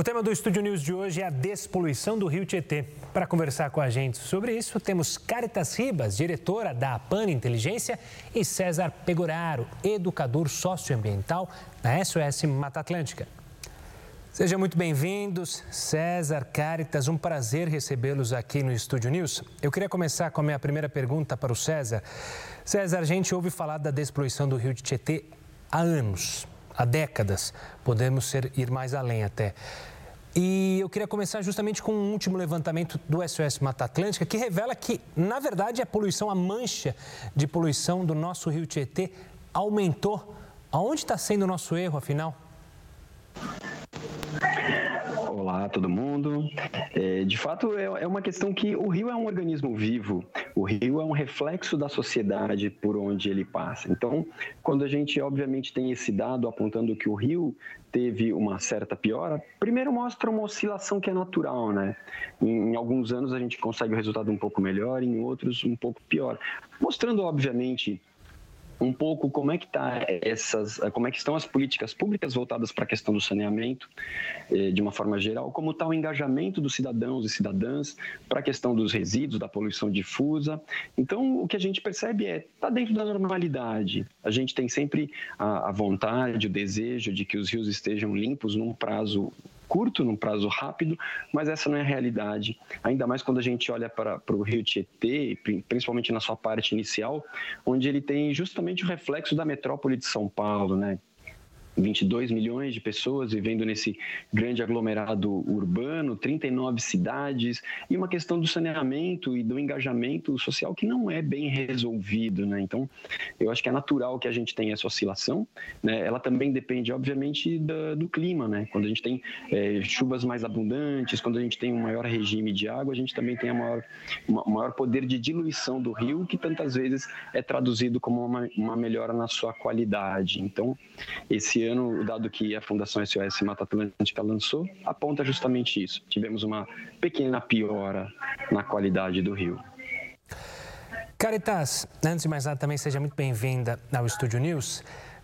O tema do Estúdio News de hoje é a despoluição do rio Tietê. Para conversar com a gente sobre isso, temos Caritas Ribas, diretora da APAN Inteligência, e César Pegoraro, educador socioambiental da SOS Mata Atlântica. Sejam muito bem-vindos, César, Caritas, um prazer recebê-los aqui no Estúdio News. Eu queria começar com a minha primeira pergunta para o César. César, a gente ouve falar da despoluição do rio Tietê há anos, há décadas, podemos ser, ir mais além até. E eu queria começar justamente com um último levantamento do SOS Mata Atlântica, que revela que, na verdade, a poluição, a mancha de poluição do nosso rio Tietê aumentou. Aonde está sendo o nosso erro, afinal? Olá, todo mundo. É, de fato, é, é, uma questão que o rio é um organismo vivo, o rio é um reflexo da sociedade por onde ele passa. Então, quando a gente, obviamente, tem esse dado apontando que o rio teve uma certa piora, primeiro mostra uma oscilação que é natural, né? Em, em alguns anos a gente consegue o resultado um pouco melhor, em outros um pouco pior. Mostrando, obviamente, um pouco como é que tá essas, como é que estão as políticas públicas voltadas para a questão do saneamento, eh, de uma forma geral, como está o engajamento dos cidadãos e cidadãs para a questão dos resíduos, da poluição difusa. Então, o que a gente percebe é está dentro da normalidade. A gente tem sempre a, a vontade, o desejo de que os rios estejam limpos num prazo curto, num prazo rápido, mas essa não é a realidade. Ainda mais quando a gente olha para, para o Rio Tietê, principalmente na sua parte inicial, onde ele tem justamente o reflexo da metrópole de São Paulo, né? 22 milhões de pessoas vivendo nesse grande aglomerado urbano, 39 cidades, e uma questão do saneamento e do engajamento social que não é bem resolvido. Né? Então, eu acho que é natural que a gente tenha essa oscilação. Né? Ela também depende, obviamente, do, do clima. Né? Quando a gente tem é, chuvas mais abundantes, quando a gente tem um maior regime de água, a gente também tem um maior, uma, maior poder de diluição do rio, que tantas vezes é traduzido como uma, uma melhora na sua qualidade. Então, esse ano, o dado que a Fundação SOS Mata Atlântica lançou aponta justamente isso. Tivemos uma pequena piora na qualidade do rio. Caritas, antes de mais nada, também seja muito bem-vinda ao Estúdio News.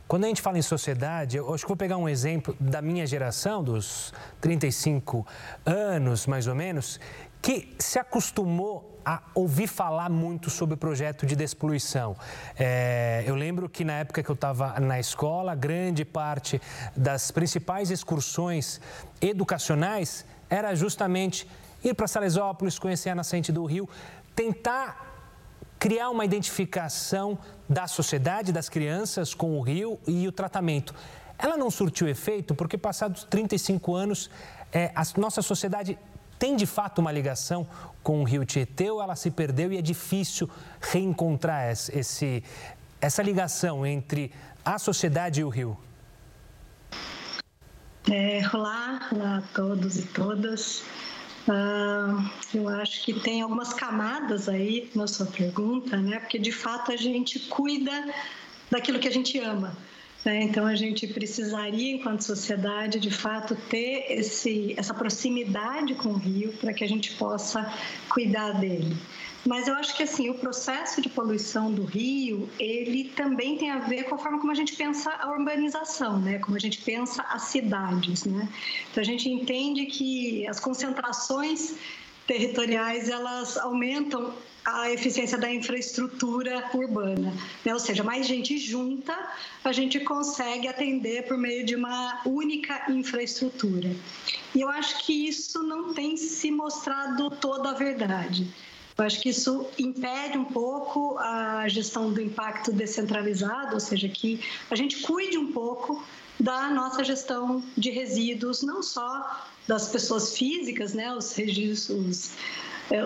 Quando a gente fala em sociedade, eu acho que vou pegar um exemplo da minha geração, dos 35 anos mais ou menos, que se acostumou a ouvir falar muito sobre o projeto de despoluição. É, eu lembro que na época que eu estava na escola, grande parte das principais excursões educacionais era justamente ir para Salesópolis, conhecer a nascente do rio, tentar criar uma identificação da sociedade, das crianças com o rio e o tratamento. Ela não surtiu efeito porque, passados 35 anos, é, a nossa sociedade tem de fato uma ligação com o rio Tietê ou ela se perdeu e é difícil reencontrar esse, essa ligação entre a sociedade e o rio? É, olá, olá a todos e todas. Uh, eu acho que tem algumas camadas aí na sua pergunta, né? Porque de fato a gente cuida daquilo que a gente ama. Né? Então, a gente precisaria, enquanto sociedade, de fato, ter esse, essa proximidade com o rio para que a gente possa cuidar dele. Mas eu acho que assim, o processo de poluição do rio, ele também tem a ver com a forma como a gente pensa a urbanização, né? Como a gente pensa as cidades, né? Então a gente entende que as concentrações territoriais elas aumentam a eficiência da infraestrutura urbana. Né? Ou seja, mais gente junta, a gente consegue atender por meio de uma única infraestrutura. E eu acho que isso não tem se mostrado toda a verdade. Eu acho que isso impede um pouco a gestão do impacto descentralizado, ou seja, que a gente cuide um pouco da nossa gestão de resíduos, não só das pessoas físicas, né, os é,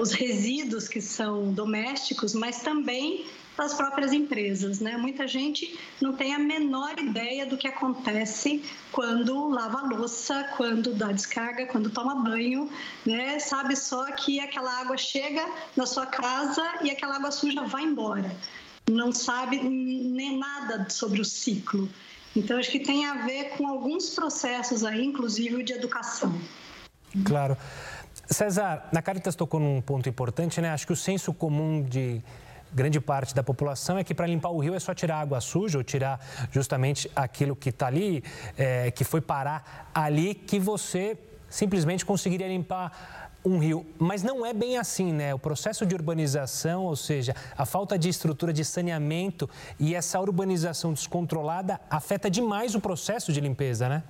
os resíduos que são domésticos, mas também das próprias empresas, né? Muita gente não tem a menor ideia do que acontece quando lava louça, quando dá descarga, quando toma banho, né? Sabe só que aquela água chega na sua casa e aquela água suja vai embora. Não sabe nem nada sobre o ciclo. Então acho que tem a ver com alguns processos aí, inclusive de educação. Claro. César, na Caritas tocou num ponto importante, né? Acho que o senso comum de grande parte da população é que para limpar o rio é só tirar água suja ou tirar justamente aquilo que está ali, é, que foi parar ali, que você simplesmente conseguiria limpar um rio. Mas não é bem assim, né? O processo de urbanização, ou seja, a falta de estrutura de saneamento e essa urbanização descontrolada afeta demais o processo de limpeza, né?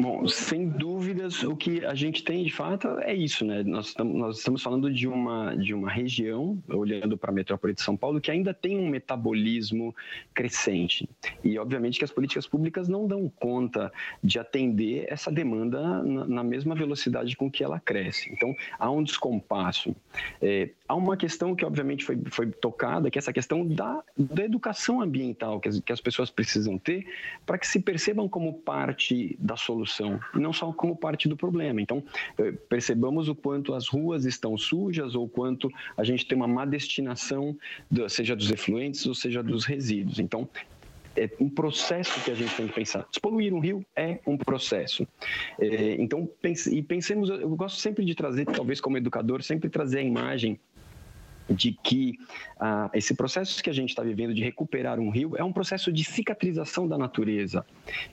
Bom, sem dúvidas, o que a gente tem de fato é isso, né? Nós estamos, nós estamos falando de uma, de uma região, olhando para a metrópole de São Paulo, que ainda tem um metabolismo crescente. E, obviamente, que as políticas públicas não dão conta de atender essa demanda na, na mesma velocidade com que ela cresce. Então, há um descompasso. É, há uma questão que, obviamente, foi, foi tocada, que é essa questão da, da educação ambiental que as, que as pessoas precisam ter para que se percebam como parte da solução, não só como parte do problema. Então, eh, percebamos o quanto as ruas estão sujas ou quanto a gente tem uma má destinação, seja dos efluentes ou seja dos resíduos. Então, é um processo que a gente tem que pensar. Despoluir um rio é um processo. É, então, pense, e pensemos, eu gosto sempre de trazer, talvez como educador, sempre trazer a imagem de que ah, esse processo que a gente está vivendo de recuperar um rio é um processo de cicatrização da natureza.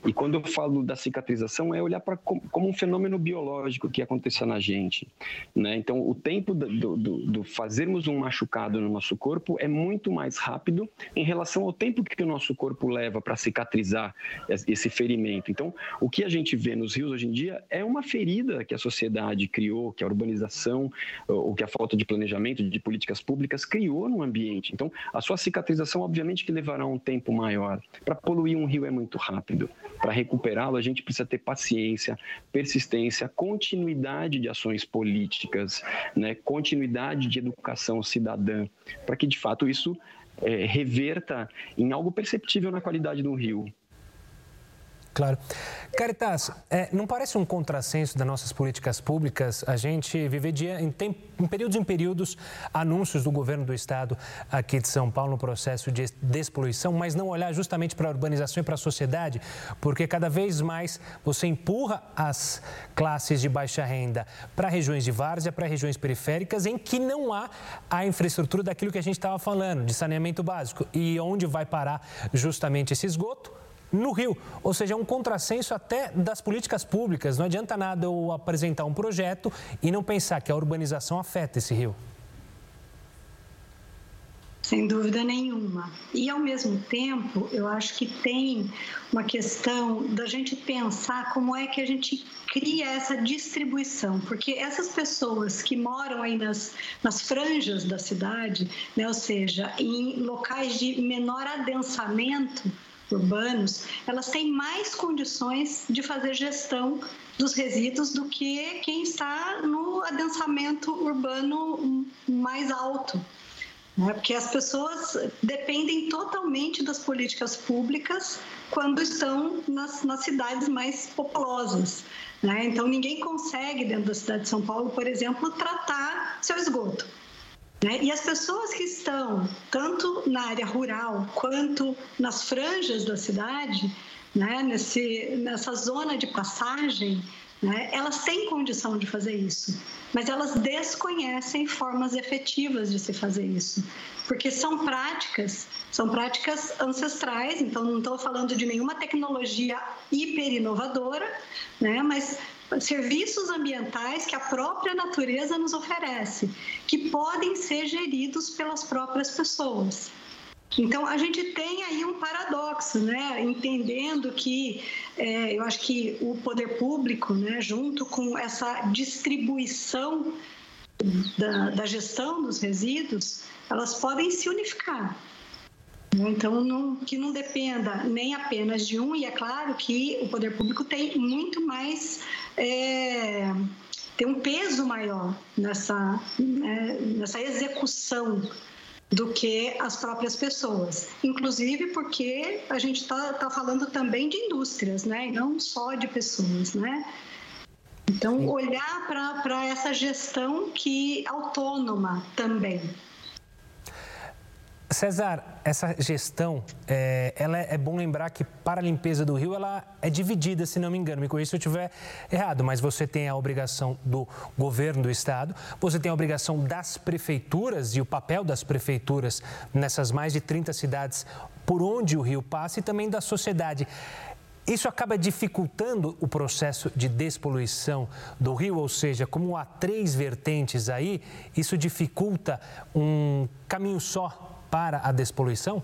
E quando eu falo da cicatrização, é olhar para como um fenômeno biológico que aconteceu na gente. Né? Então, o tempo do, do, do, fazermos um machucado no nosso corpo é muito mais rápido em relação ao tempo que o nosso corpo leva para cicatrizar esse ferimento. Então, o que a gente vê nos rios hoje em dia é uma ferida que a sociedade criou, que a urbanização, ou que a falta de planejamento, de políticas públicas criou no ambiente. Então, a sua cicatrização, obviamente, que levará um tempo maior. Para poluir um rio é muito rápido. Para recuperá-lo, a gente precisa ter paciência, persistência, continuidade de ações políticas, né? continuidade de educação cidadã, para que, de fato, isso é, reverta em algo perceptível na qualidade do rio. Claro. Caritas, é, não parece um contrassenso das nossas políticas públicas a gente viver dia, em, em períodos em períodos anúncios do governo do estado aqui de São Paulo no processo de despoluição, mas não olhar justamente para a urbanização e para a sociedade, porque cada vez mais você empurra as classes de baixa renda para regiões de várzea, para regiões periféricas, em que não há a infraestrutura daquilo que a gente estava falando, de saneamento básico. E onde vai parar justamente esse esgoto? No Rio. Ou seja, é um contrassenso até das políticas públicas. Não adianta nada eu apresentar um projeto e não pensar que a urbanização afeta esse rio. Sem dúvida nenhuma. E, ao mesmo tempo, eu acho que tem uma questão da gente pensar como é que a gente cria essa distribuição, porque essas pessoas que moram aí nas, nas franjas da cidade, né, ou seja, em locais de menor adensamento, urbanos, elas têm mais condições de fazer gestão dos resíduos do que quem está no adensamento urbano mais alto. Né? Porque as pessoas dependem totalmente das políticas públicas quando estão nas, nas cidades mais populosas. Né? Então, ninguém consegue, dentro da cidade de São Paulo, por exemplo, tratar seu esgoto. Né? E as pessoas que estão tanto na área rural quanto nas franjas da cidade, né? Nesse, nessa zona de passagem, né? elas têm condição de fazer isso, mas elas desconhecem formas efetivas de se fazer isso, porque são práticas, são práticas ancestrais, então não estou falando de nenhuma tecnologia hiper inovadora, né? mas serviços ambientais que a própria natureza nos oferece, que podem ser geridos pelas próprias pessoas. Então, a gente tem aí um paradoxo, né? entendendo que é, eu acho que o poder público, né, junto com essa distribuição da, da gestão dos resíduos, elas podem se unificar. Então, não, que não dependa nem apenas de um, e é claro que o poder público tem muito mais. É, tem um peso maior nessa, né, nessa execução do que as próprias pessoas. Inclusive porque a gente está tá falando também de indústrias, né? E não só de pessoas, né? Então, olhar para essa gestão que autônoma também. César, essa gestão, é, ela é, é, bom lembrar que para a limpeza do rio ela é dividida, se não me engano. Me corrija se eu estiver errado, mas você tem a obrigação do governo do estado, você tem a obrigação das prefeituras e o papel das prefeituras nessas mais de 30 cidades por onde o rio passa e também da sociedade. isso acaba dificultando o processo de despoluição do rio, ou seja, como há três vertentes aí, isso dificulta um caminho só para a despoluição?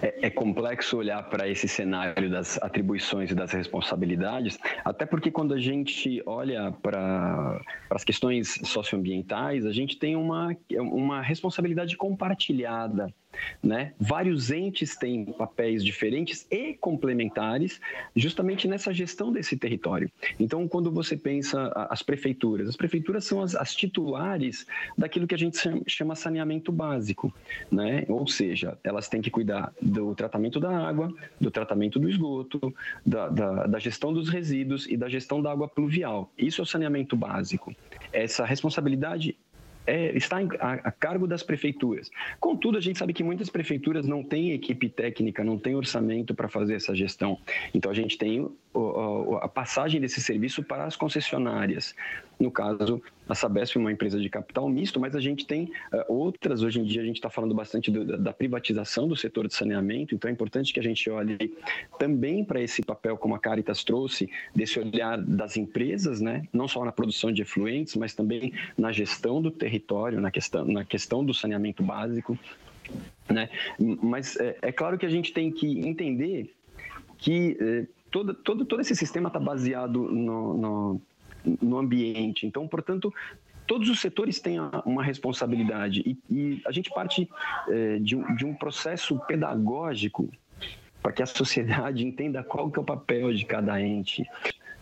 É, é, complexo olhar para esse cenário das atribuições e das responsabilidades, até porque quando a gente olha para as questões socioambientais, a gente tem uma, uma responsabilidade compartilhada né? Vários entes têm papéis diferentes e complementares justamente nessa gestão desse território. Então, quando você pensa as prefeituras, as prefeituras são as, as titulares daquilo que a gente chama saneamento básico, né? ou seja, elas têm que cuidar do tratamento da água, do tratamento do esgoto, da, da, da gestão dos resíduos e da gestão da água pluvial. Isso é o saneamento básico. Essa responsabilidade é, está a, a, cargo das prefeituras. Contudo, a gente sabe que muitas prefeituras não têm equipe técnica, não têm orçamento para fazer essa gestão. Então, a gente tem a passagem desse serviço para as concessionárias. No caso, a Sabesp é uma empresa de capital misto, mas a gente tem uh, outras. Hoje em dia, a gente está falando bastante do, da privatização do setor de saneamento, então é importante que a gente olhe também para esse papel, como a Caritas trouxe, desse olhar das empresas, né? não só na produção de efluentes, mas também na gestão do território, na questão, na questão do saneamento básico. Né? Mas é, é claro que a gente tem que entender que eh, todo, todo, todo esse sistema está baseado no, no, no, ambiente. Então, portanto, todos os setores têm uma responsabilidade e, e a gente parte é, de, um, de um processo pedagógico para que a sociedade entenda qual que é o papel de cada ente.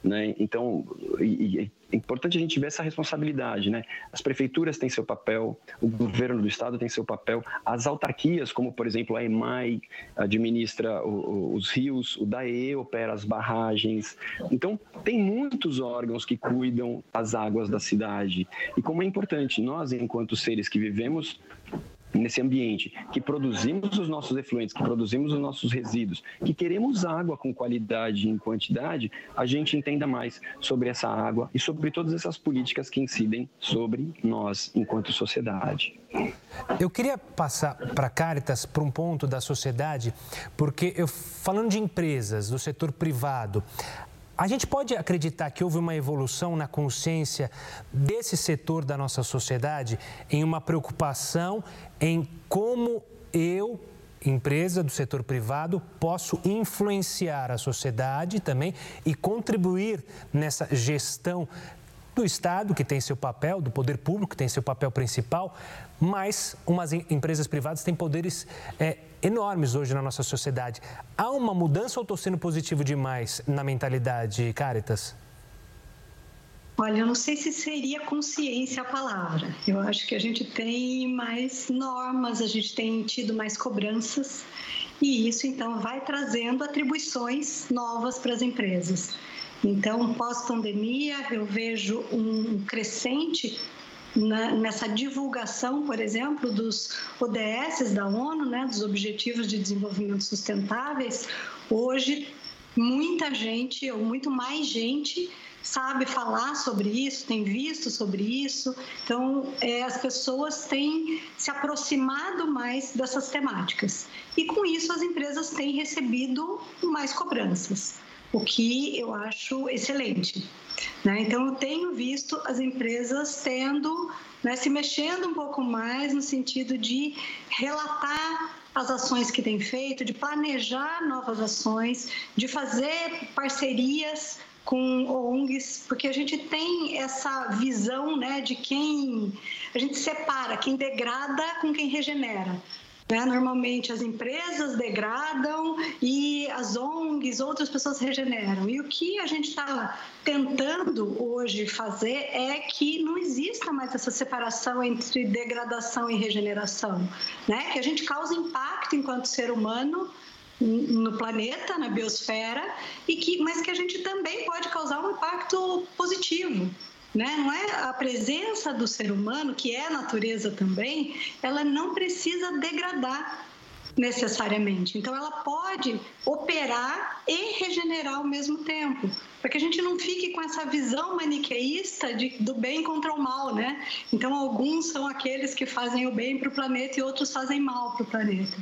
Né? Então, e, é importante a gente ver essa responsabilidade. Né? As prefeituras têm seu papel, o governo do estado tem seu papel, as autarquias, como por exemplo a EMAI, administra os rios, o DAE opera as barragens. Então, tem muitos órgãos que cuidam das águas da cidade. E como é importante, nós, enquanto seres que vivemos nesse ambiente, que produzimos os nossos efluentes, que produzimos os nossos resíduos, que queremos água com qualidade e em quantidade, a gente entenda mais sobre essa água e sobre todas essas políticas que incidem sobre nós enquanto sociedade. Eu queria passar para Caritas para um ponto da sociedade, porque eu falando de empresas, do setor privado, a gente pode acreditar que houve uma evolução na consciência desse setor da nossa sociedade em uma preocupação em como eu, empresa do setor privado, posso influenciar a sociedade também e contribuir nessa gestão do Estado, que tem seu papel, do poder público, que tem seu papel principal, mas umas empresas privadas têm poderes é, enormes hoje na nossa sociedade. Há uma mudança ou estou sendo positivo demais na mentalidade, Caritas? Olha, eu não sei se seria consciência a palavra. Eu acho que a gente tem mais normas, a gente tem tido mais cobranças e isso então vai trazendo atribuições novas para as empresas. Então, pós-pandemia, eu vejo um crescente na, nessa divulgação, por exemplo, dos ODS da ONU, né, dos Objetivos de Desenvolvimento Sustentáveis. Hoje, muita gente, ou muito mais gente, sabe falar sobre isso, tem visto sobre isso. Então, é, as pessoas têm se aproximado mais dessas temáticas. E com isso, as empresas têm recebido mais cobranças o que eu acho excelente. Né? Então, eu tenho visto as empresas tendo, né, se mexendo um pouco mais no sentido de relatar as ações que têm feito, de planejar novas ações, de fazer parcerias com ONGs, porque a gente tem essa visão né, de quem a gente separa, quem degrada com quem regenera. Né? Normalmente as empresas degradam e as ONGs, outras pessoas regeneram. E o que a gente está tentando hoje fazer é que não exista mais essa separação entre degradação e regeneração, né? Que a gente causa impacto enquanto ser humano no planeta, na biosfera, e que, mas que a gente também pode causar um impacto positivo. Né? Não é a presença do ser humano, que é natureza também, ela não precisa degradar necessariamente. Então, ela pode operar e regenerar ao mesmo tempo. para que a gente não fique com essa visão maniqueísta de, do bem contra o mal, né? Então, alguns são aqueles que fazem o bem para o planeta e outros fazem mal para o planeta.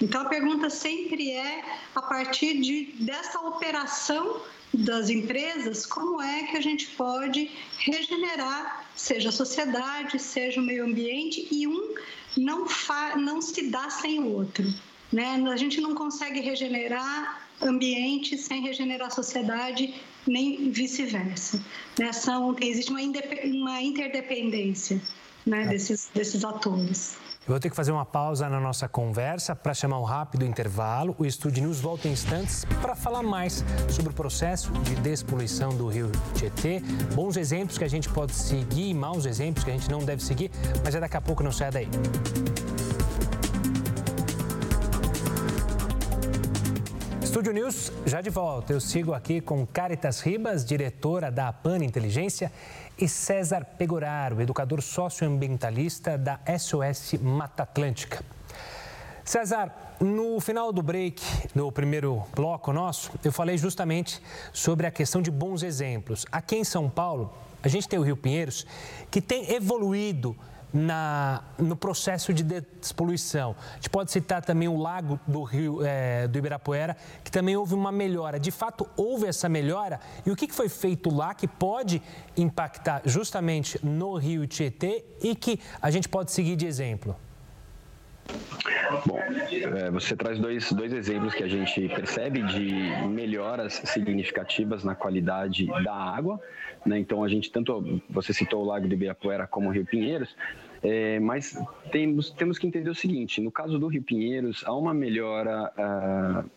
Então, a pergunta sempre é, a partir de, dessa operação das empresas, como é que a gente pode regenerar, seja a sociedade, seja o meio ambiente, e um não, fa, não se dá sem o outro. Né? A gente não consegue regenerar ambiente sem regenerar a sociedade, nem vice-versa. Né? São, existe uma, uma interdependência né? É. desses, desses atores. Eu vou ter que fazer uma pausa na nossa conversa para chamar um rápido intervalo. O Estúdio News volta em instantes para falar mais sobre o processo de despoluição do rio Tietê, bons exemplos que a gente pode seguir e maus exemplos que a gente não deve seguir, mas é daqui a pouco, não sai daí. Estúdio News já de volta. Eu sigo aqui com Caritas Ribas, diretora da APAN Inteligência, e César Pegoraro, educador socioambientalista da SOS Mata Atlântica. César, no final do break, no primeiro bloco nosso, eu falei justamente sobre a questão de bons exemplos. Aqui em São Paulo, a gente tem o Rio Pinheiros, que tem evoluído na, no processo de despoluição. A gente pode citar também o lago do Rio é, do Ibirapuera, que também houve uma melhora. De fato, houve essa melhora. E o que foi feito lá que pode impactar justamente no Rio Tietê e que a gente pode seguir de exemplo? Bom, é, você traz dois, dois exemplos que a gente percebe de melhoras significativas na qualidade da água. Né? Então, a gente, tanto você citou o Lago do Ibirapuera como o Rio Pinheiros, é, mas temos, temos que entender o seguinte: no caso do Rio Pinheiros, há uma melhora. Uh,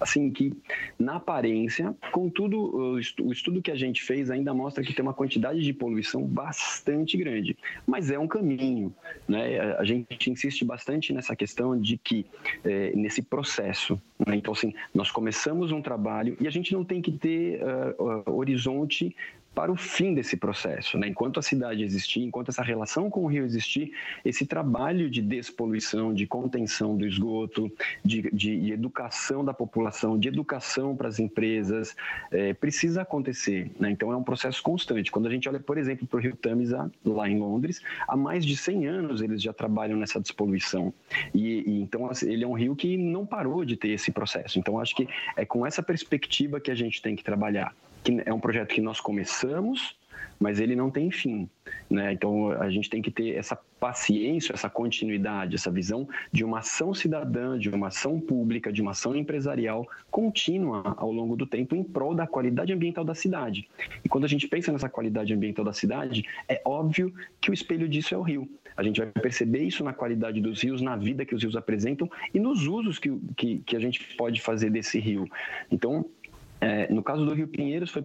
assim que na aparência, contudo, o estudo que a gente fez ainda mostra que tem uma quantidade de poluição bastante grande, mas é um caminho, né? A gente insiste bastante nessa questão de que é, nesse processo, né? então assim, nós começamos um trabalho e a gente não tem que ter uh, horizonte para o fim desse processo. Né? Enquanto a cidade existir, enquanto essa relação com o rio existir, esse trabalho de despoluição, de contenção do esgoto, de, de educação da população, de educação para as empresas, é, precisa acontecer. Né? Então, é um processo constante. Quando a gente olha, por exemplo, para o rio Tamisa, lá em Londres, há mais de 100 anos eles já trabalham nessa despoluição. E, e então, assim, ele é um rio que não parou de ter esse processo. Então, acho que é com essa perspectiva que a gente tem que trabalhar que é um projeto que nós começamos, mas ele não tem fim. Né? Então a gente tem que ter essa paciência, essa continuidade, essa visão de uma ação cidadã, de uma ação pública, de uma ação empresarial contínua ao longo do tempo em prol da qualidade ambiental da cidade. E quando a gente pensa nessa qualidade ambiental da cidade, é óbvio que o espelho disso é o rio. A gente vai perceber isso na qualidade dos rios, na vida que os rios apresentam e nos usos que, que, que a gente pode fazer desse rio. Então, é, no caso do Rio Pinheiros, foi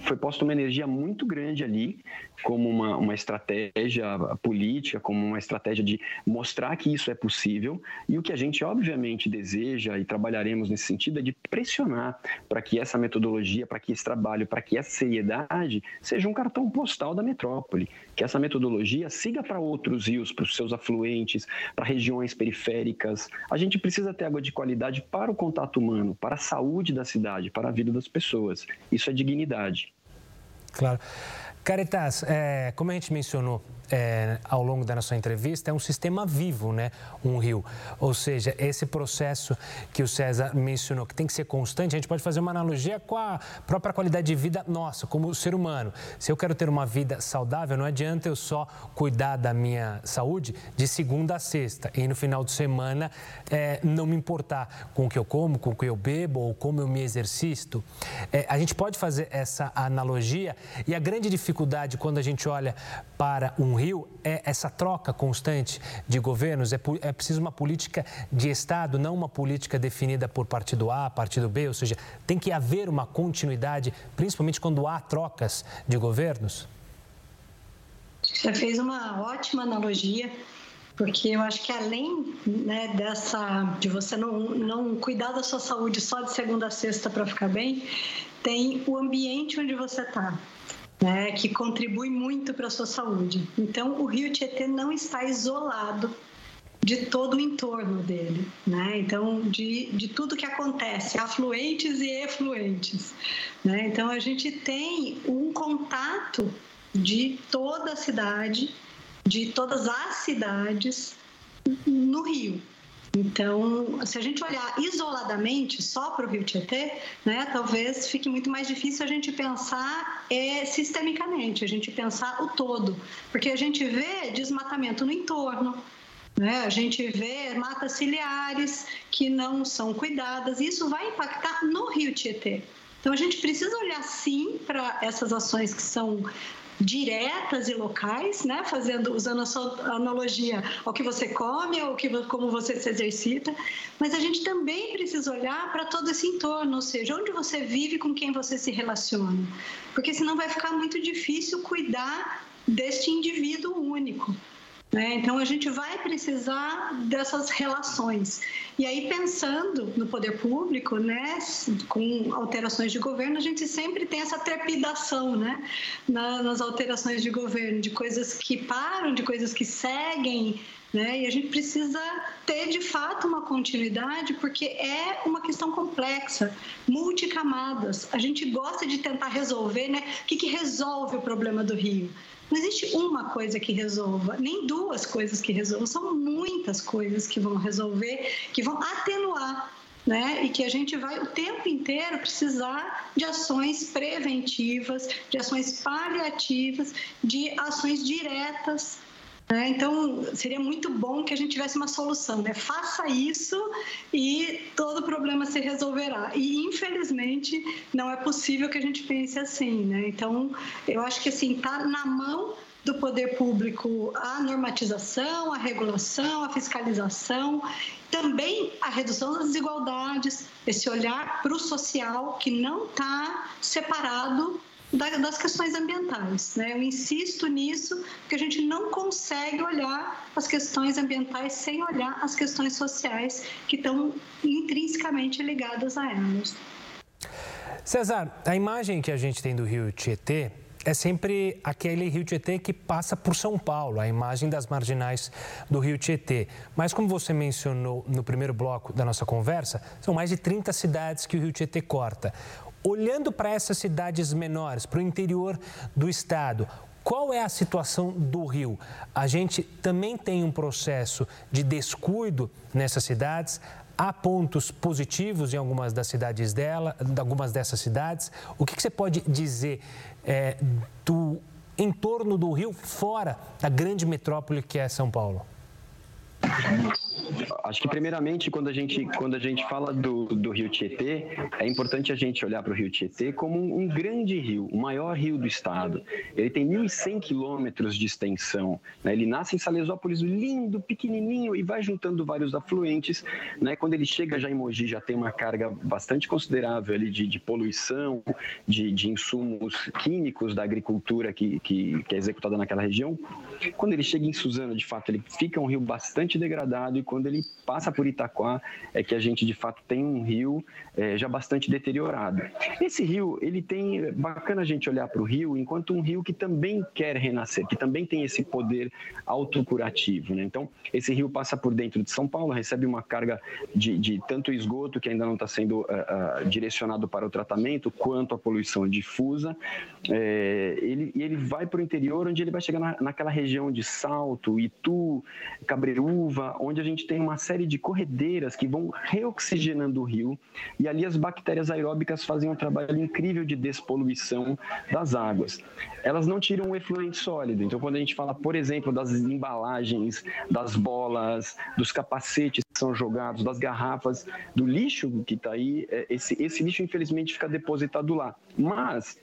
foi posta uma energia muito grande ali, como uma, uma estratégia política, como uma estratégia de mostrar que isso é possível. E o que a gente, obviamente, deseja e trabalharemos nesse sentido é de pressionar para que essa metodologia, para que esse trabalho, para que essa seriedade seja um cartão postal da metrópole, que essa metodologia siga para outros rios, para os seus afluentes, para regiões periféricas. A gente precisa ter água de qualidade para o contato humano, para a saúde da cidade, para a vida das pessoas. Isso é dignidade. Claro. Caritas, é, como a gente mencionou é, ao longo da nossa entrevista, é um sistema vivo, né? Um rio. Ou seja, esse processo que o César mencionou, que tem que ser constante, a gente pode fazer uma analogia com a própria qualidade de vida nossa, como ser humano. Se eu quero ter uma vida saudável, não adianta eu só cuidar da minha saúde de segunda a sexta e no final de semana é, não me importar com o que eu como, com o que eu bebo ou como eu me exercito. É, a gente pode fazer essa analogia e a grande dificuldade quando a gente olha para um rio é essa troca constante de governos. É, é preciso uma política de Estado, não uma política definida por partido A, partido B, ou seja, tem que haver uma continuidade, principalmente quando há trocas de governos? Você fez uma ótima analogia, porque eu acho que além né, dessa de você não, não cuidar da sua saúde só de segunda a sexta para ficar bem, tem o ambiente onde você está né, que contribui muito para a sua saúde. Então, o rio Tietê não está isolado de todo o entorno dele, né? Então, de, de tudo que acontece, afluentes e efluentes, né? Então, a gente tem um contato de toda a cidade, de todas as cidades no Rio, então, se a gente olhar isoladamente só para o Rio Tietê, né, talvez fique muito mais difícil a gente pensar é, sistemicamente, a gente pensar o todo, porque a gente vê desmatamento no entorno, né? A gente vê matas ciliares que não são cuidadas, e isso vai impactar no Rio Tietê. Então a gente precisa olhar sim para essas ações que são diretas e locais, né? Fazendo, usando a sua analogia ao que você come, ao que como você se exercita, mas a gente também precisa olhar para todo esse entorno, ou seja, onde você vive, com quem você se relaciona, porque senão vai ficar muito difícil cuidar deste indivíduo único. Né? Então, a gente vai precisar dessas relações. E aí, pensando no poder público, né, com alterações de governo, a gente sempre tem essa trepidação né, nas alterações de governo, de coisas que param, de coisas que seguem. Né? E a gente precisa ter de fato uma continuidade, porque é uma questão complexa, multicamadas. A gente gosta de tentar resolver, né? O que, que resolve o problema do Rio? Não existe uma coisa que resolva, nem duas coisas que resolvam, são muitas coisas que vão resolver, que vão atenuar né? E que a gente vai o tempo inteiro precisar de ações preventivas, de ações paliativas, de ações diretas né? Então, seria muito bom que a gente tivesse uma solução, né? Faça isso e todo problema se resolverá. E, infelizmente, não é possível que a gente pense assim, né? Então, eu acho que, assim, está na mão do poder público a normatização, a regulação, a fiscalização, também a redução das desigualdades, esse olhar para o social que não está separado das questões ambientais. Né? Eu insisto nisso, porque a gente não consegue olhar as questões ambientais sem olhar as questões sociais que estão intrinsecamente ligadas a elas. César, a imagem que a gente tem do rio Tietê é sempre aquele rio Tietê que passa por São Paulo, a imagem das marginais do rio Tietê. Mas como você mencionou no primeiro bloco da nossa conversa, são mais de 30 cidades que o rio Tietê corta. Olhando para essas cidades menores, para o interior do estado, qual é a situação do rio? A gente também tem um processo de descuido nessas cidades. Há pontos positivos em algumas das cidades dela, algumas dessas cidades. O que, que você pode dizer é, do entorno do rio, fora da grande metrópole que é São Paulo? Acho que primeiramente quando a gente quando a gente fala do, do Rio Tietê é importante a gente olhar para o Rio Tietê como um, um, grande rio, o maior rio do estado. Ele tem 1.100 quilômetros de extensão. Né? Ele nasce em Salesópolis, lindo, pequenininho e vai juntando vários afluentes. Né? Quando ele chega já em Mogi já tem uma carga bastante considerável ali de, de poluição, de, de, insumos químicos da agricultura que, que, que é executada naquela região. Quando ele chega em Suzano, de fato, ele fica um rio bastante degradado e quando ele passa por Itaquá é que a gente de fato tem um rio é, já bastante deteriorado. Esse rio, ele tem é bacana a gente olhar para o rio enquanto um rio que também quer renascer, que também tem esse poder autocurativo. Né? Então, esse rio passa por dentro de São Paulo, recebe uma carga de, de tanto esgoto que ainda não está sendo uh, uh, direcionado para o tratamento, quanto a poluição difusa. É, ele, ele vai para o interior, onde ele vai chegar na, naquela região de Salto, Itu, Cabreúva, onde a gente tem uma série de corredeiras que vão reoxigenando o rio e ali as bactérias aeróbicas fazem um trabalho incrível de despoluição das águas. Elas não tiram o efluente sólido, então quando a gente fala, por exemplo, das embalagens, das bolas, dos capacetes que são jogados, das garrafas, do lixo que está aí, é, esse, esse lixo infelizmente fica depositado lá. Mas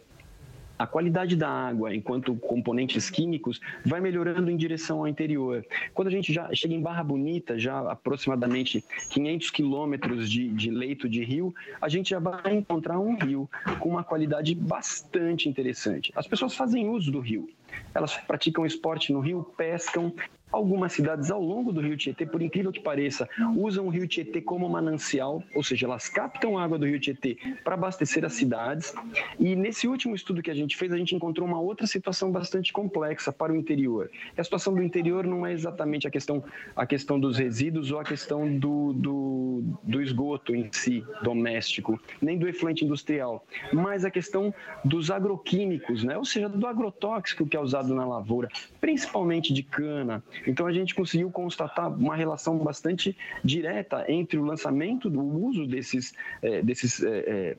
a qualidade da água, enquanto componentes químicos, vai melhorando em direção ao interior. Quando a gente já chega em Barra Bonita, já aproximadamente 500 quilômetros de, de leito de rio, a gente já vai encontrar um rio com uma qualidade bastante interessante. As pessoas fazem uso do rio. Elas praticam esporte no rio, pescam, Algumas cidades ao longo do rio Tietê, por incrível que pareça, usam o rio Tietê como manancial, ou seja, elas captam água do rio Tietê para abastecer as cidades. E nesse último estudo que a gente fez, a gente encontrou uma outra situação bastante complexa para o interior. A situação do interior não é exatamente a questão, a questão dos resíduos ou a questão do, do, do esgoto em si, doméstico, nem do efluente industrial, mas a questão dos agroquímicos, né? ou seja, do agrotóxico que é usado na lavoura, principalmente de cana, então a gente conseguiu constatar uma relação bastante direta entre o lançamento do uso desses, é, desses é,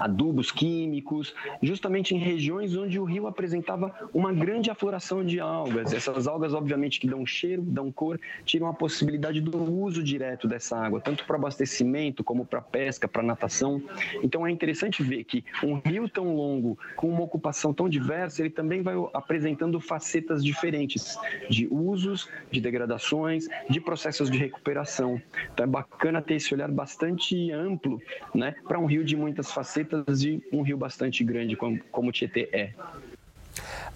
adubos químicos, justamente em regiões onde o rio apresentava uma grande afloração de algas. Essas algas, obviamente, que dão cheiro, dão cor, tiram a possibilidade do uso direto dessa água, tanto para abastecimento como para pesca, para natação. Então é interessante ver que um rio tão longo, com uma ocupação tão diversa, ele também vai apresentando facetas diferentes de usos, de degradações, de processos de recuperação. Então é bacana ter esse olhar bastante amplo, né, para um rio de muitas facetas de um rio bastante grande como, como o Tietê é.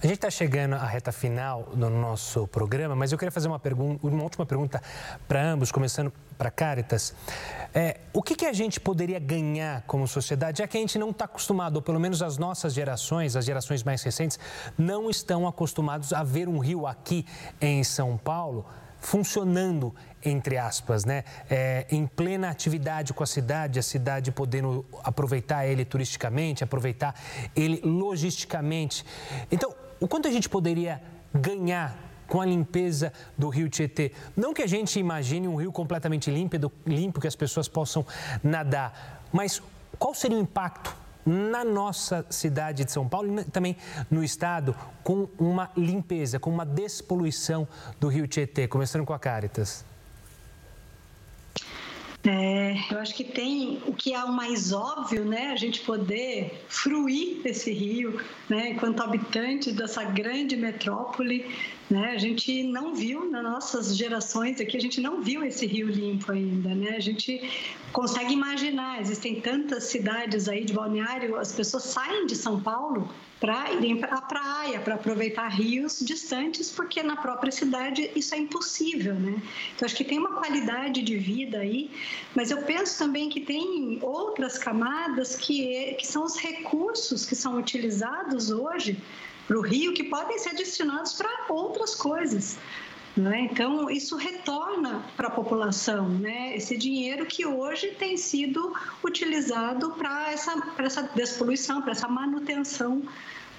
A gente está chegando à reta final do nosso programa, mas eu queria fazer uma, pergunta, uma última pergunta para ambos, começando para Caritas. É, o que, que, a gente poderia ganhar como sociedade, já que a gente não está acostumado, ou pelo menos as nossas gerações, as gerações mais recentes, não estão acostumados a ver um rio aqui em São Paulo funcionando, entre aspas, né? É, em plena atividade com a cidade, a cidade podendo aproveitar ele turisticamente, aproveitar ele logisticamente. Então, o quanto a gente poderia ganhar com a limpeza do rio Tietê. Não que a gente imagine um rio completamente limpo, limpo que as pessoas possam nadar, mas qual seria o impacto na nossa cidade de São Paulo e também no estado com uma limpeza, com uma despoluição do rio Tietê, começando com a Caritas? É, eu acho que tem o que é o mais óbvio, né? A gente poder fruir desse rio, né? Enquanto habitante dessa grande metrópole, né? A gente não viu nas nossas gerações aqui, a gente não viu esse rio limpo ainda, né? A gente consegue imaginar, existem tantas cidades aí de balneário, as pessoas saem de São Paulo para irem para a praia, para aproveitar rios distantes, porque na própria cidade isso é impossível, né? Então acho que tem uma qualidade de vida aí, mas eu penso também que tem outras camadas que, é, que são os recursos que são utilizados hoje para o rio que podem ser destinados para outras coisas. Né? Então, isso retorna para a população, né? esse dinheiro que hoje tem sido utilizado para essa, essa despoluição, para essa manutenção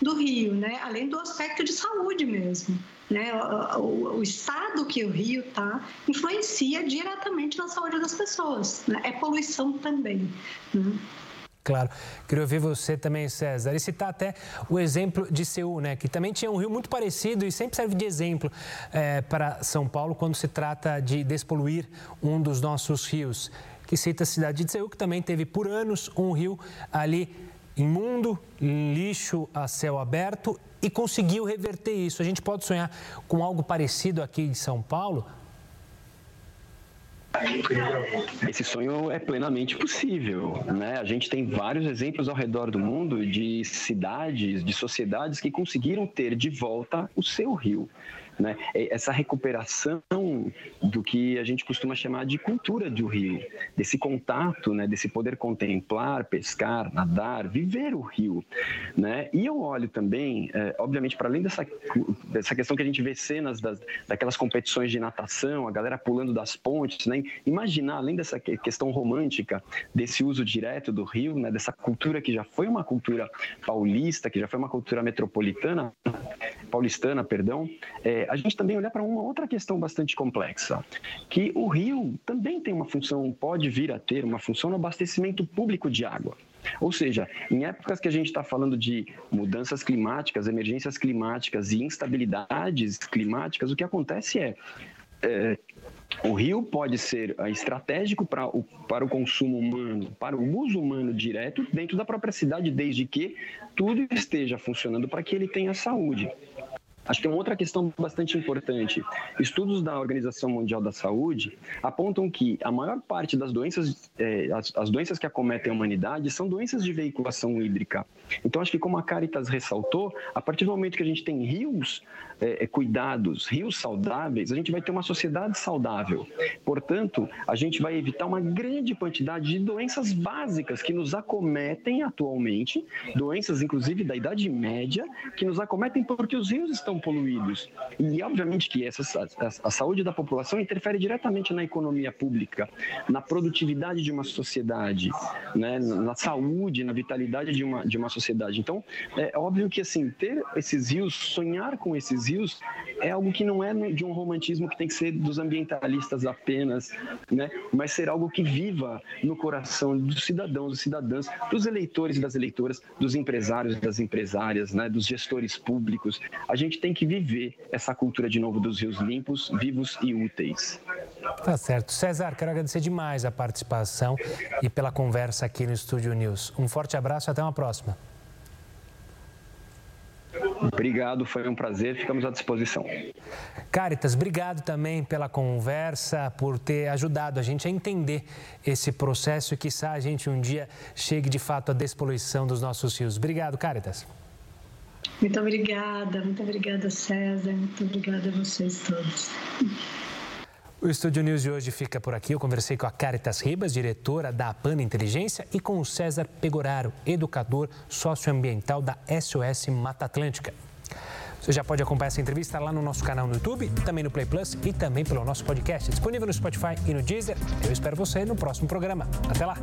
do rio, né? além do aspecto de saúde mesmo. Né? O, o, o estado que o rio está influencia diretamente na saúde das pessoas, né? é poluição também. Né? Claro. Queria ouvir você também, César, e citar até o exemplo de Seul, né, que também tinha um rio muito parecido e sempre serve de exemplo é, para São Paulo quando se trata de despoluir um dos nossos rios, que cita a cidade de Seul, que também teve por anos um rio ali imundo, lixo a céu aberto e conseguiu reverter isso. A gente pode sonhar com algo parecido aqui em São Paulo? Esse sonho é plenamente possível, né? A gente tem vários exemplos ao redor do mundo de cidades, de sociedades que conseguiram ter de volta o seu rio. Né? É, essa recuperação do que a gente costuma chamar de cultura do rio, desse contato, né? desse poder contemplar, pescar, nadar, viver o rio. Né? E eu olho também, é, obviamente, para além dessa, dessa questão que a gente vê cenas das, daquelas competições de natação, a galera pulando das pontes, né? imaginar, além dessa questão romântica, desse uso direto do rio, né? dessa cultura que já foi uma cultura paulista, que já foi uma cultura metropolitana, paulistana, perdão, é, a gente também olhar para uma outra questão bastante complexa, que o rio também tem uma função, pode vir a ter uma função no abastecimento público de água. Ou seja, em épocas que a gente está falando de mudanças climáticas, emergências climáticas e instabilidades climáticas, o que acontece é, é o rio pode ser estratégico para o, para o consumo humano, para o uso humano direto dentro da própria cidade, desde que tudo esteja funcionando para que ele tenha saúde. Acho que é uma outra questão bastante importante. Estudos da Organização Mundial da Saúde apontam que a maior parte das doenças, é, as, as, doenças que acometem a humanidade são doenças de veiculação hídrica. Então, acho que como a Caritas ressaltou, a partir do momento que a gente tem rios é, é, cuidados, rios saudáveis, a gente vai ter uma sociedade saudável. Portanto, a gente vai evitar uma grande quantidade de doenças básicas que nos acometem atualmente, doenças inclusive da Idade Média, que nos acometem porque os rios estão poluídos. E obviamente que essa, a, a saúde da população interfere diretamente na economia pública, na produtividade de uma sociedade, né, na saúde, na vitalidade de uma, de uma sociedade. Então, é óbvio que assim, ter esses rios, sonhar com esses rios, é algo que não é de um romantismo que tem que ser dos ambientalistas apenas, né, mas ser algo que viva no coração dos cidadãos, dos cidadãs, dos eleitores e das eleitoras, dos empresários e das empresárias, né, dos gestores públicos. A gente tem que viver essa cultura de novo dos rios limpos, vivos e úteis. Tá certo. César, quero agradecer demais a participação e pela conversa aqui no Estúdio News. Um forte abraço e até uma próxima. Obrigado, foi um prazer, ficamos à disposição. Caritas, obrigado também pela conversa, por ter ajudado a gente a entender esse processo e que a gente um dia chegue de fato à despoluição dos nossos rios. Obrigado, Caritas. Muito obrigada, muito obrigada, César, muito obrigada a vocês todos. O Estúdio News de hoje fica por aqui. Eu conversei com a Caritas Ribas, diretora da APAN Inteligência, e com o César Pegoraro, educador socioambiental da SOS Mata Atlântica. Você já pode acompanhar essa entrevista lá no nosso canal no YouTube, também no Play Plus e também pelo nosso podcast, disponível no Spotify e no Deezer. Eu espero você no próximo programa. Até lá!